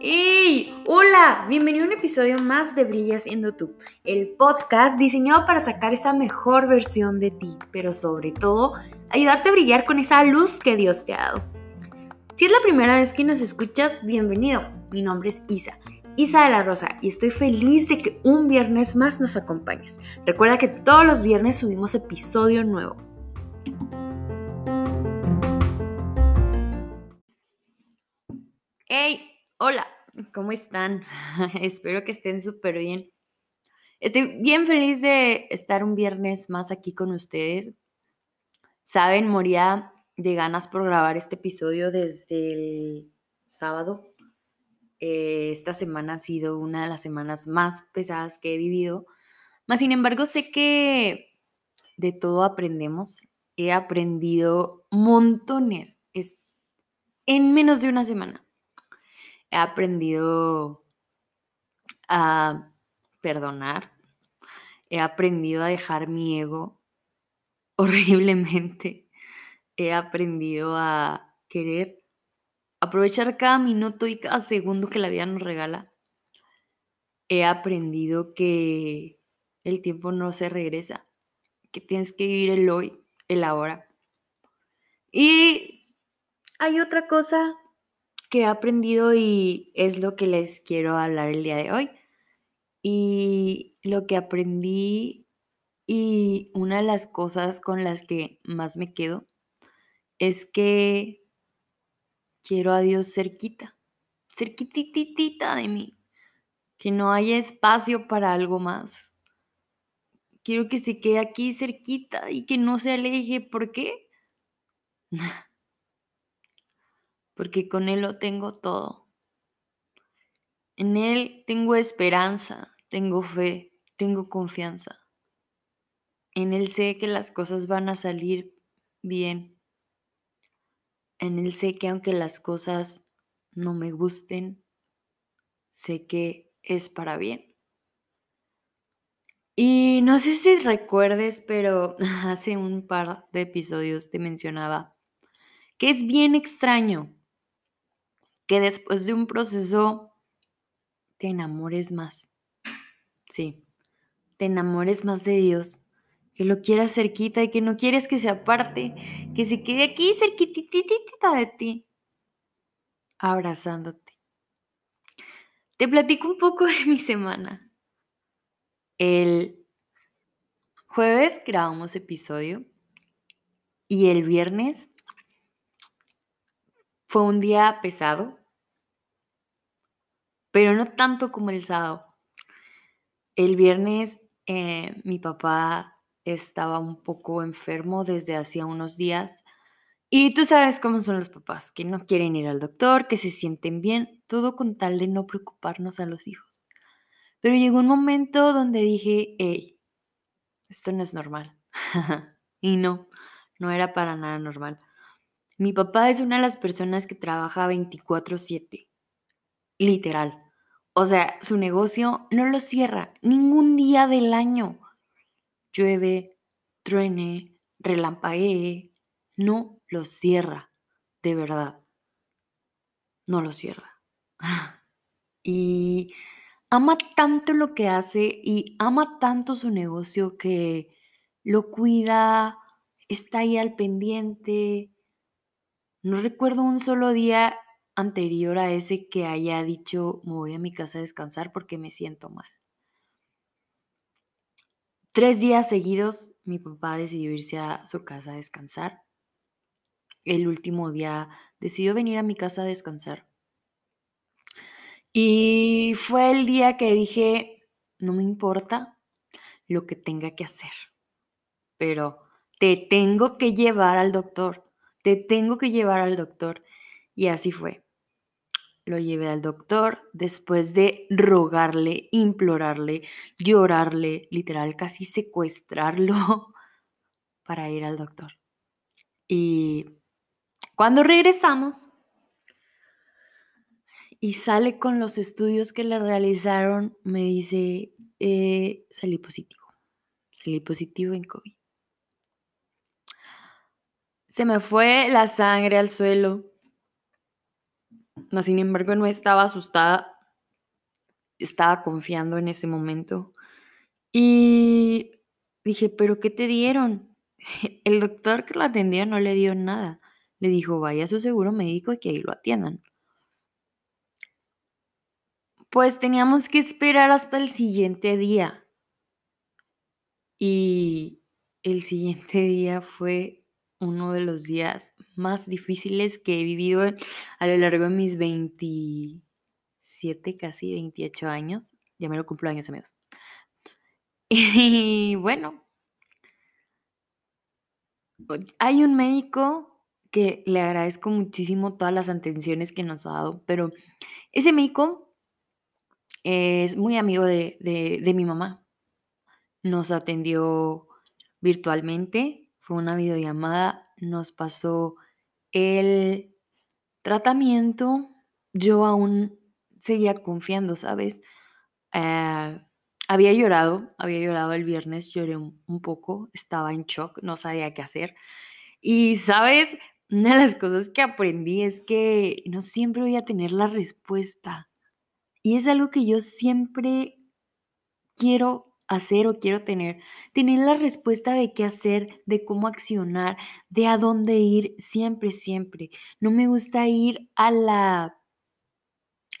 ¡Hey! ¡Hola! Bienvenido a un episodio más de Brillas en YouTube, el podcast diseñado para sacar esa mejor versión de ti, pero sobre todo ayudarte a brillar con esa luz que Dios te ha dado. Si es la primera vez que nos escuchas, bienvenido. Mi nombre es Isa, Isa de la Rosa, y estoy feliz de que un viernes más nos acompañes. Recuerda que todos los viernes subimos episodio nuevo. ¡Hey! Hola, ¿cómo están? Espero que estén súper bien. Estoy bien feliz de estar un viernes más aquí con ustedes. Saben, moría de ganas por grabar este episodio desde el sábado. Eh, esta semana ha sido una de las semanas más pesadas que he vivido. Mas, sin embargo, sé que de todo aprendemos. He aprendido montones en menos de una semana he aprendido a perdonar, he aprendido a dejar mi ego horriblemente, he aprendido a querer aprovechar cada minuto y cada segundo que la vida nos regala. He aprendido que el tiempo no se regresa, que tienes que vivir el hoy, el ahora. Y hay otra cosa que he aprendido y es lo que les quiero hablar el día de hoy. Y lo que aprendí y una de las cosas con las que más me quedo es que quiero a Dios cerquita, cerquititita de mí, que no haya espacio para algo más. Quiero que se quede aquí cerquita y que no se aleje. ¿Por qué? porque con Él lo tengo todo. En Él tengo esperanza, tengo fe, tengo confianza. En Él sé que las cosas van a salir bien. En Él sé que aunque las cosas no me gusten, sé que es para bien. Y no sé si recuerdes, pero hace un par de episodios te mencionaba que es bien extraño que después de un proceso te enamores más. Sí, te enamores más de Dios, que lo quieras cerquita y que no quieres que se aparte, que se quede aquí cerquititita de ti, abrazándote. Te platico un poco de mi semana. El jueves grabamos episodio y el viernes fue un día pesado, pero no tanto como el sábado. El viernes eh, mi papá estaba un poco enfermo desde hacía unos días y tú sabes cómo son los papás, que no quieren ir al doctor, que se sienten bien, todo con tal de no preocuparnos a los hijos. Pero llegó un momento donde dije, hey, esto no es normal. y no, no era para nada normal. Mi papá es una de las personas que trabaja 24/7, literal. O sea, su negocio no lo cierra ningún día del año. Llueve, truene, relampaguee, no lo cierra, de verdad. No lo cierra. Y ama tanto lo que hace y ama tanto su negocio que lo cuida, está ahí al pendiente, no recuerdo un solo día anterior a ese que haya dicho me voy a mi casa a descansar porque me siento mal. Tres días seguidos mi papá decidió irse a su casa a descansar. El último día decidió venir a mi casa a descansar. Y fue el día que dije, no me importa lo que tenga que hacer, pero te tengo que llevar al doctor te tengo que llevar al doctor. Y así fue. Lo llevé al doctor después de rogarle, implorarle, llorarle, literal, casi secuestrarlo para ir al doctor. Y cuando regresamos y sale con los estudios que le realizaron, me dice, eh, salí positivo, salí positivo en COVID. Se me fue la sangre al suelo. sin embargo, no estaba asustada. Estaba confiando en ese momento. Y dije, ¿pero qué te dieron? El doctor que lo atendía no le dio nada. Le dijo, vaya a su seguro médico y que ahí lo atiendan. Pues teníamos que esperar hasta el siguiente día. Y el siguiente día fue uno de los días más difíciles que he vivido a lo largo de mis 27, casi 28 años. Ya me lo cumplo años, amigos. Y bueno, hay un médico que le agradezco muchísimo todas las atenciones que nos ha dado, pero ese médico es muy amigo de, de mi mamá. Nos atendió virtualmente fue una videollamada, nos pasó el tratamiento, yo aún seguía confiando, ¿sabes? Eh, había llorado, había llorado el viernes, lloré un, poco, estaba en shock, no sabía qué hacer. Y, ¿sabes? Una de las cosas que aprendí es que no siempre voy a tener la respuesta. Y es algo que yo siempre quiero hacer o quiero tener, tener la respuesta de qué hacer, de cómo accionar, de a dónde ir, siempre, siempre. No me gusta ir a la,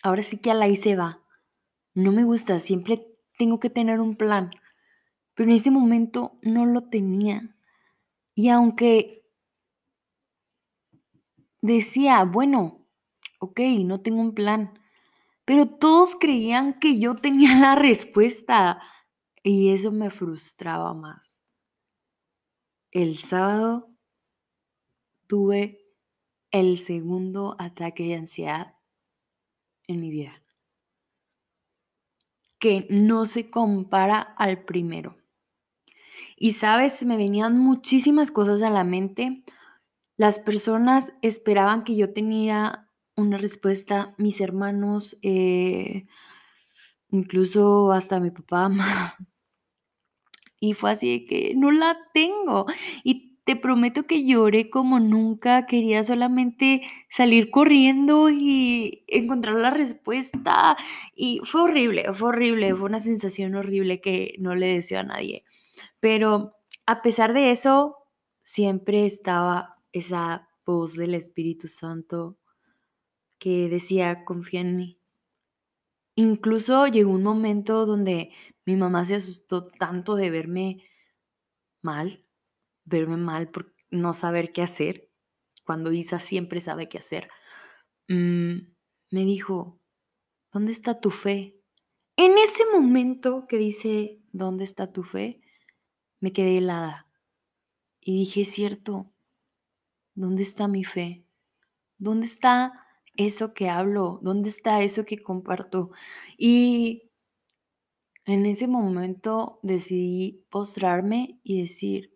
ahora sí que a la y va. No me gusta, siempre tengo que tener un plan. Pero en ese momento no lo tenía. Y aunque decía, bueno, ok, no tengo un plan, pero todos creían que yo tenía la respuesta. Y eso me frustraba más. El sábado tuve el segundo ataque de ansiedad en mi vida, que no se compara al primero. Y sabes, me venían muchísimas cosas a la mente. Las personas esperaban que yo tenía una respuesta, mis hermanos, eh, incluso hasta mi papá, Y fue así de que no la tengo. Y te prometo que lloré como nunca. Quería solamente salir corriendo y encontrar la respuesta. Y fue horrible, fue horrible. Fue una sensación horrible que no le deseo a nadie. Pero a pesar de eso, siempre estaba esa voz del Espíritu Santo que decía, confía en mí. Incluso llegó un momento donde mi mamá se asustó tanto de verme mal, verme mal por no saber qué hacer, cuando Isa siempre sabe qué hacer. Mm, me dijo, ¿dónde está tu fe? En ese momento que dice, ¿dónde está tu fe? Me quedé helada. Y dije, cierto, ¿dónde está mi fe? ¿Dónde está eso que hablo? ¿Dónde está eso que comparto? Y en ese momento decidí postrarme y decir,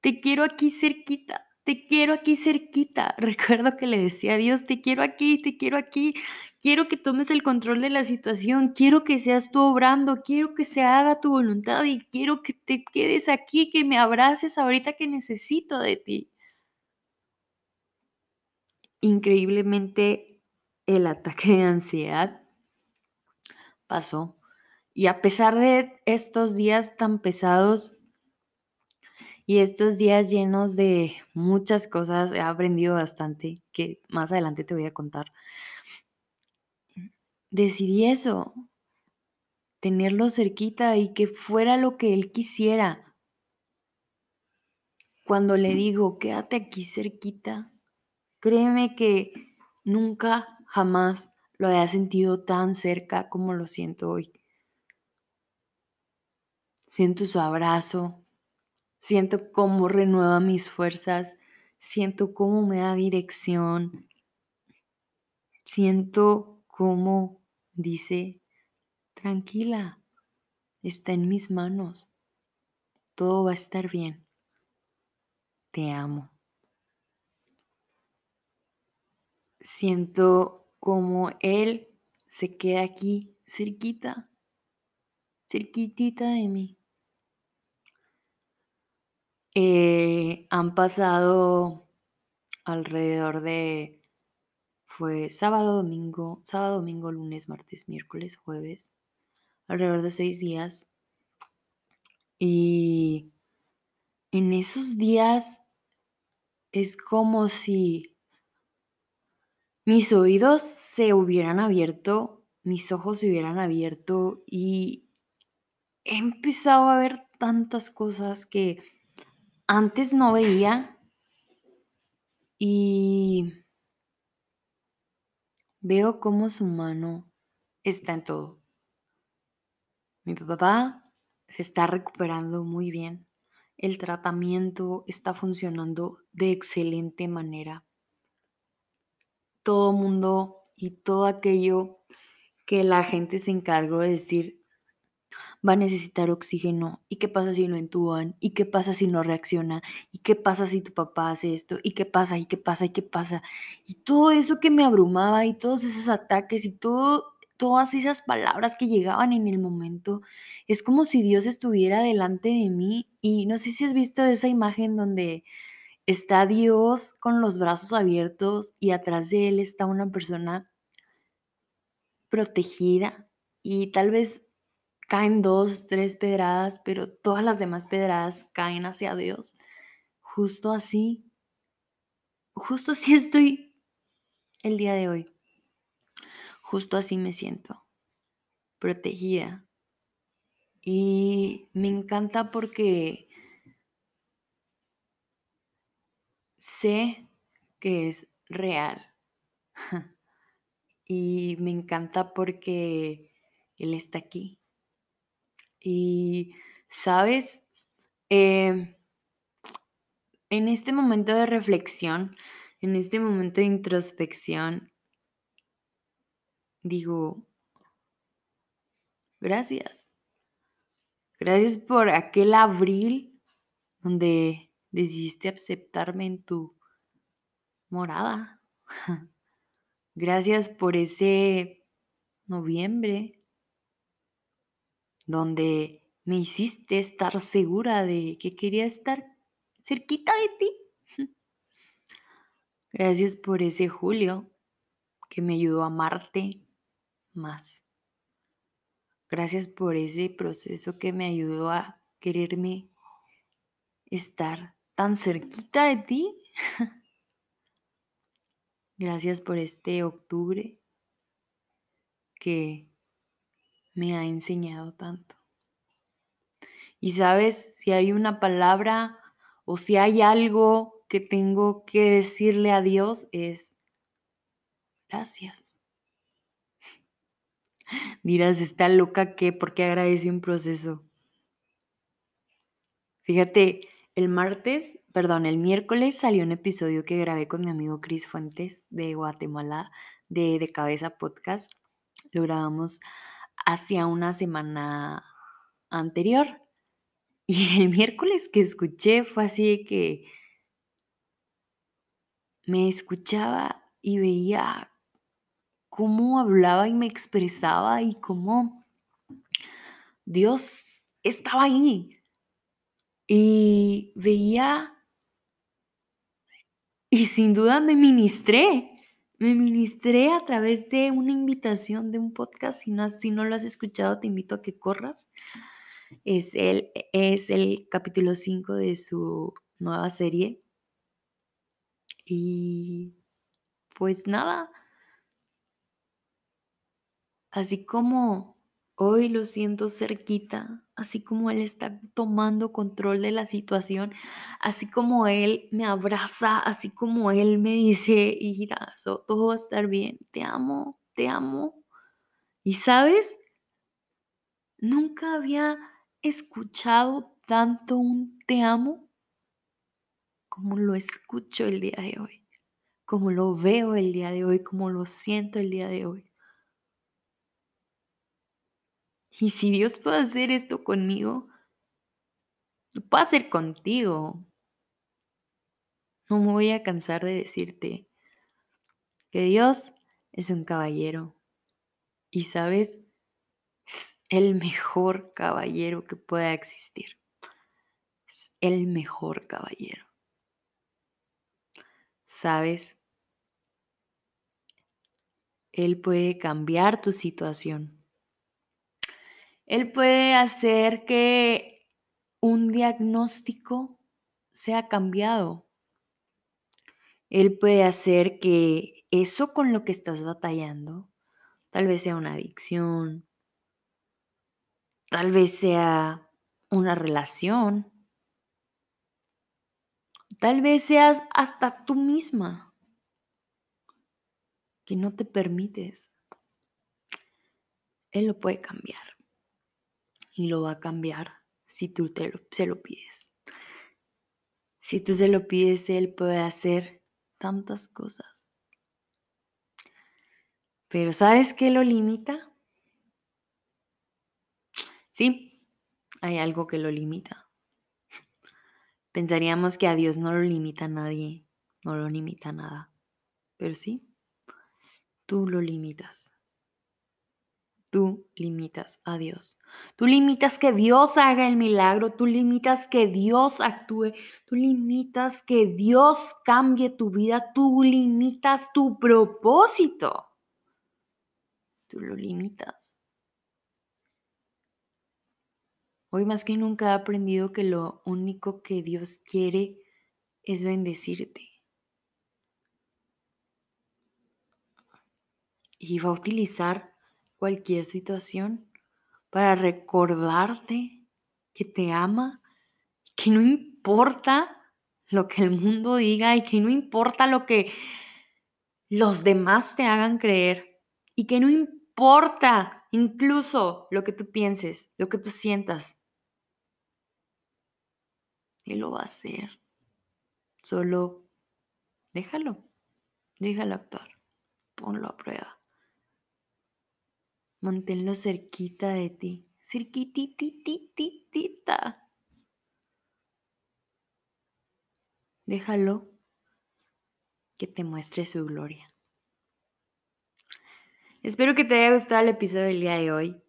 te quiero aquí cerquita, te quiero aquí cerquita. Recuerdo que le decía a Dios, te quiero aquí, te quiero aquí, quiero que tomes el control de la situación, quiero que seas tú obrando, quiero que se haga tu voluntad y quiero que te quedes aquí, que me abraces ahorita que necesito de ti. Increíblemente, el ataque de ansiedad pasó y a pesar de estos días tan pesados y estos días llenos de muchas cosas, he aprendido bastante, que más adelante te voy a contar. Decidí eso, tenerlo cerquita y que fuera lo que él quisiera. Cuando le digo, quédate aquí cerquita, créeme que nunca, jamás lo había sentido tan cerca como lo siento hoy. Siento su abrazo, siento cómo renueva mis fuerzas, siento cómo me da dirección, siento cómo dice, tranquila, está en mis manos, todo va a estar bien, te amo. Siento como Él se queda aquí cerquita, cerquitita de mí. Eh, han pasado alrededor de, fue sábado, domingo, sábado, domingo, lunes, martes, miércoles, jueves, alrededor de seis días. Y en esos días es como si mis oídos se hubieran abierto, mis ojos se hubieran abierto y he empezado a ver tantas cosas que antes no veía y veo cómo su mano está en todo. Mi papá se está recuperando muy bien. El tratamiento está funcionando de excelente manera. Todo mundo y todo aquello que la gente se encargó de decir va a necesitar oxígeno. ¿Y qué pasa si lo entuban? ¿Y qué pasa si no reacciona? ¿Y qué pasa si tu papá hace esto? ¿Y qué pasa? ¿Y qué pasa? ¿Y qué pasa? Y todo eso que me abrumaba y todos esos ataques y todo, todas esas palabras que llegaban en el momento, es como si Dios estuviera delante de mí. Y no sé si has visto esa imagen donde está Dios con los brazos abiertos y atrás de él está una persona protegida y tal vez caen dos, tres pedradas, pero todas las demás pedradas caen hacia Dios. Justo así, justo así estoy el día de hoy. Justo así me siento, protegida. Y me encanta porque sé que es real. Y me encanta porque Él está aquí. Y, ¿sabes? Em, en este momento de reflexión, en este momento de introspección, digo, gracias. Gracias por aquel abril donde decidiste aceptarme en tu morada. Gracias por ese noviembre donde me hiciste estar segura de que quería estar cerquita de ti. Gracias por ese Julio que me ayudó a amarte más. Gracias por ese proceso que me ayudó a quererme estar tan cerquita de ti. Gracias por este octubre que me ha enseñado tanto. Y sabes, si hay una palabra o si hay algo que tengo que decirle a Dios es gracias. Dirás, está loca que porque agradece un proceso. Fíjate, el martes, perdón, el miércoles salió un episodio que grabé con mi amigo Cris Fuentes de Guatemala, de De Cabeza Podcast. Lo grabamos hacia una semana anterior. Y el miércoles que escuché fue así que me escuchaba y veía cómo hablaba y me expresaba y cómo Dios estaba ahí. Y veía y sin duda me ministré. Me ministré a través de una invitación de un podcast. Si no, si no lo has escuchado, te invito a que corras. Es el, es el capítulo 5 de su nueva serie. Y pues nada. Así como Hoy lo siento cerquita, así como Él está tomando control de la situación, así como Él me abraza, así como Él me dice, mira, todo va a estar bien, te amo, te amo. Y sabes, nunca había escuchado tanto un te amo como lo escucho el día de hoy, como lo veo el día de hoy, como lo siento el día de hoy. Y si Dios puede hacer esto conmigo, lo puede hacer contigo. No me voy a cansar de decirte que Dios es un caballero. Y sabes, es el mejor caballero que pueda existir. Es el mejor caballero. ¿sabes? Él puede cambiar tu situación. Él puede hacer que un diagnóstico sea cambiado. Él puede hacer que eso con lo que estás batallando, tal vez sea una adicción, tal vez sea una relación, tal vez seas hasta tú misma que no te permites. Él lo puede cambiar y lo va a cambiar si tú te lo, se lo pides. Si tú se lo pides, Él puede hacer tantas cosas. Pero ¿sabes qué lo limita? Sí, hay algo que lo limita. Pensaríamos que a Dios no lo limita nadie, no lo limita nada. Pero sí, tú lo limitas. Tú limitas a Dios. Tú limitas que Dios haga el milagro. Tú limitas que Dios actúe. Tú limitas que Dios cambie tu vida. Tú limitas tu propósito. Tú lo limitas. Hoy más que nunca he aprendido que lo único que Dios quiere es bendecirte. Y va a utilizar cualquier situación para recordarte que te ama, que no importa lo que el mundo diga y que no importa lo que los demás te hagan creer y que no importa incluso lo que tú pienses, lo que tú sientas. Él lo va a hacer. Solo déjalo, déjalo actuar, ponlo a prueba. Manténlo cerquita de ti, cerquititititita. Déjalo que te muestre su gloria. Espero que te haya gustado el episodio del día de hoy.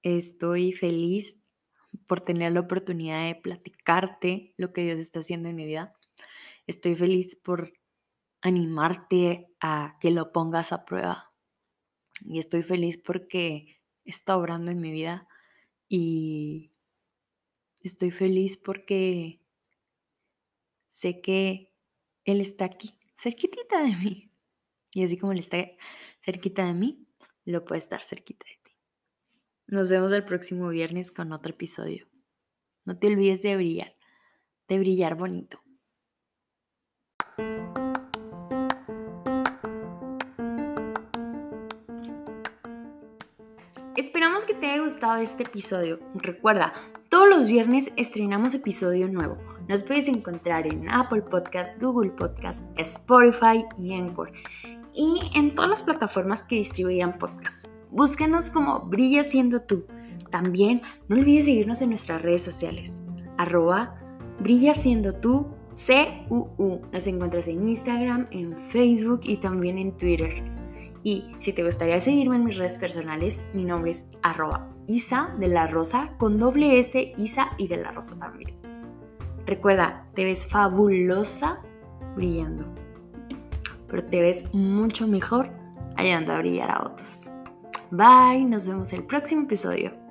Estoy feliz por tener la oportunidad de platicarte lo que Dios está haciendo en mi vida. Estoy feliz por animarte a que lo pongas a prueba y estoy feliz porque está obrando en mi vida y estoy feliz porque sé que Él está aquí, cerquita de mí. Y así como Él está cerquita de mí, lo puede estar cerquita de ti. Nos vemos el próximo viernes con otro episodio. No te olvides de brillar, de brillar bonito. Esperamos que te haya gustado este episodio. Recuerda, todos los viernes estrenamos episodio nuevo. Nos puedes encontrar en Apple Podcasts, Google Podcasts, Spotify y Anchor. Y en todas las plataformas que distribuyan podcasts. Búscanos como Brilla siendo tú. También no olvides seguirnos en nuestras redes sociales. Arroba Brilla siendo tú CUU. Nos encuentras en Instagram, en Facebook y también en Twitter. Y si te gustaría seguirme en mis redes personales, mi nombre es arroba Isa de la Rosa con doble S, Isa y de la Rosa también. Recuerda, te ves fabulosa brillando, pero te ves mucho mejor ayudando a brillar a otros. Bye, nos vemos el próximo episodio.